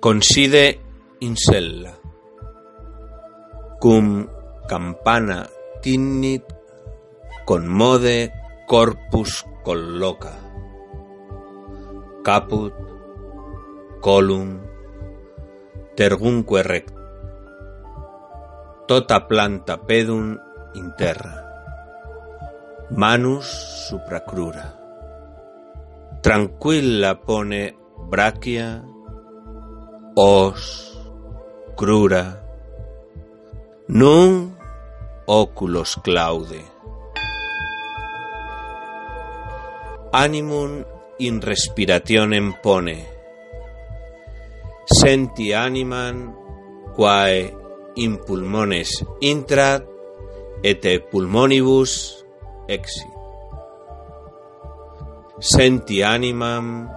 conside in sella. Cum campana tinnit mode corpus colloca. Caput colum tergunque rect tota planta pedum in terra. Manus supracrura. Tranquilla pone brachia os crura nun oculos claude. Animum in respirationem pone senti animam quae in pulmones intrat et pulmonibus exit senti animam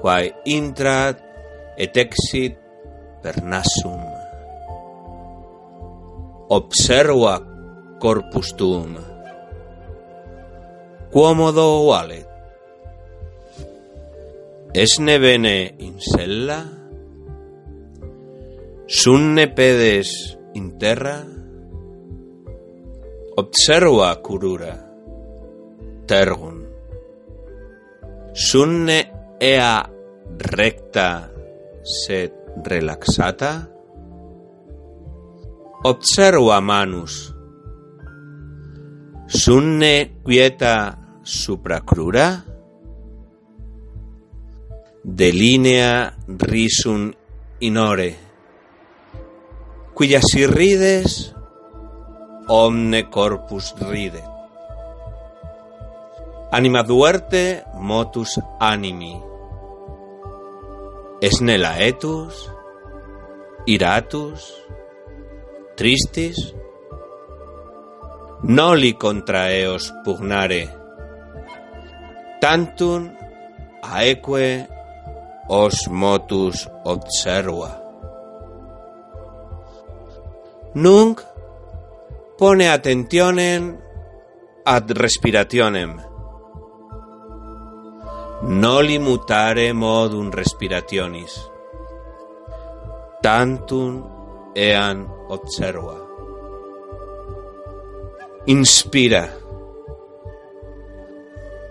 quae intrat et exit per nassum. Observa corpus tuum. Quomodo valet. Esne bene in sella sunne pedes in terra observa curura tergun sunne ea recta sed relaxata. Observa manus. Sunne quieta supracrura delinea risum inore. Quia si rides omne corpus ride. Anima duerte motus animi esne laetus iratus tristis noli contra eos pugnare tantum aeque os motus observa. Nunc pone attentionem ad respirationem noli mutare modum respirationis. Tantum ean observa. Inspira.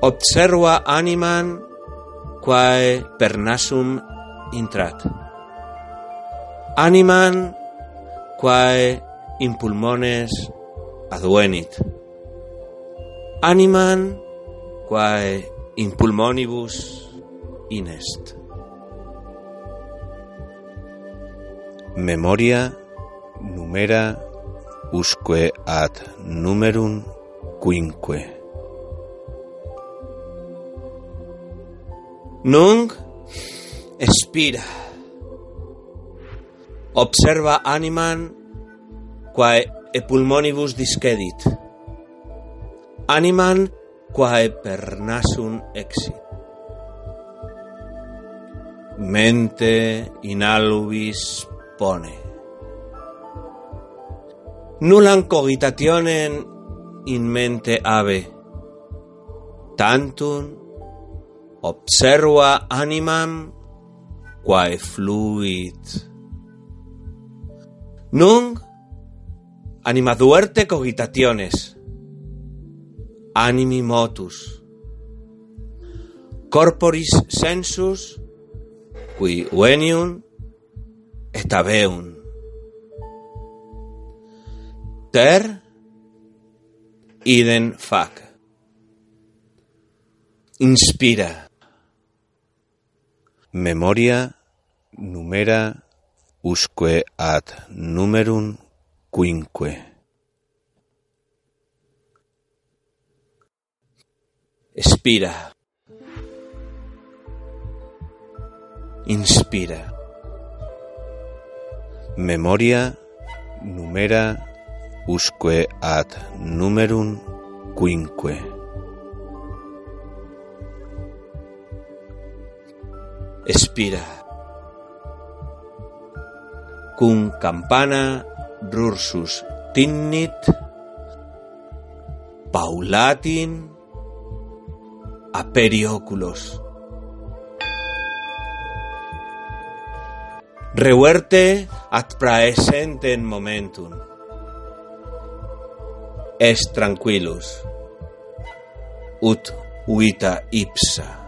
Observa animam quae per nasum intrat. Animam quae in pulmones aduenit animam quae in pulmonibus inest. Memoria numera usque ad numerum quinque. Nunc expira. Observa animam quae e pulmonibus discedit. Animam quae per nasum exit. Mente in albis pone. Nullam cogitationem in mente ave. Tantum observa animam quae fluit. Nunc anima duerte cogitationes animi motus. Corporis sensus, qui venium et habeum Ter idem fac. Inspira. Memoria numera usque ad numerum quinque. Expira. Inspira. Memoria numera usque ad numerum quinque. Expira. Cum campana rursus tinnit, paulatin aperioculos reverte ad praesentem momentum. Est tranquillus, ut vita ipsa.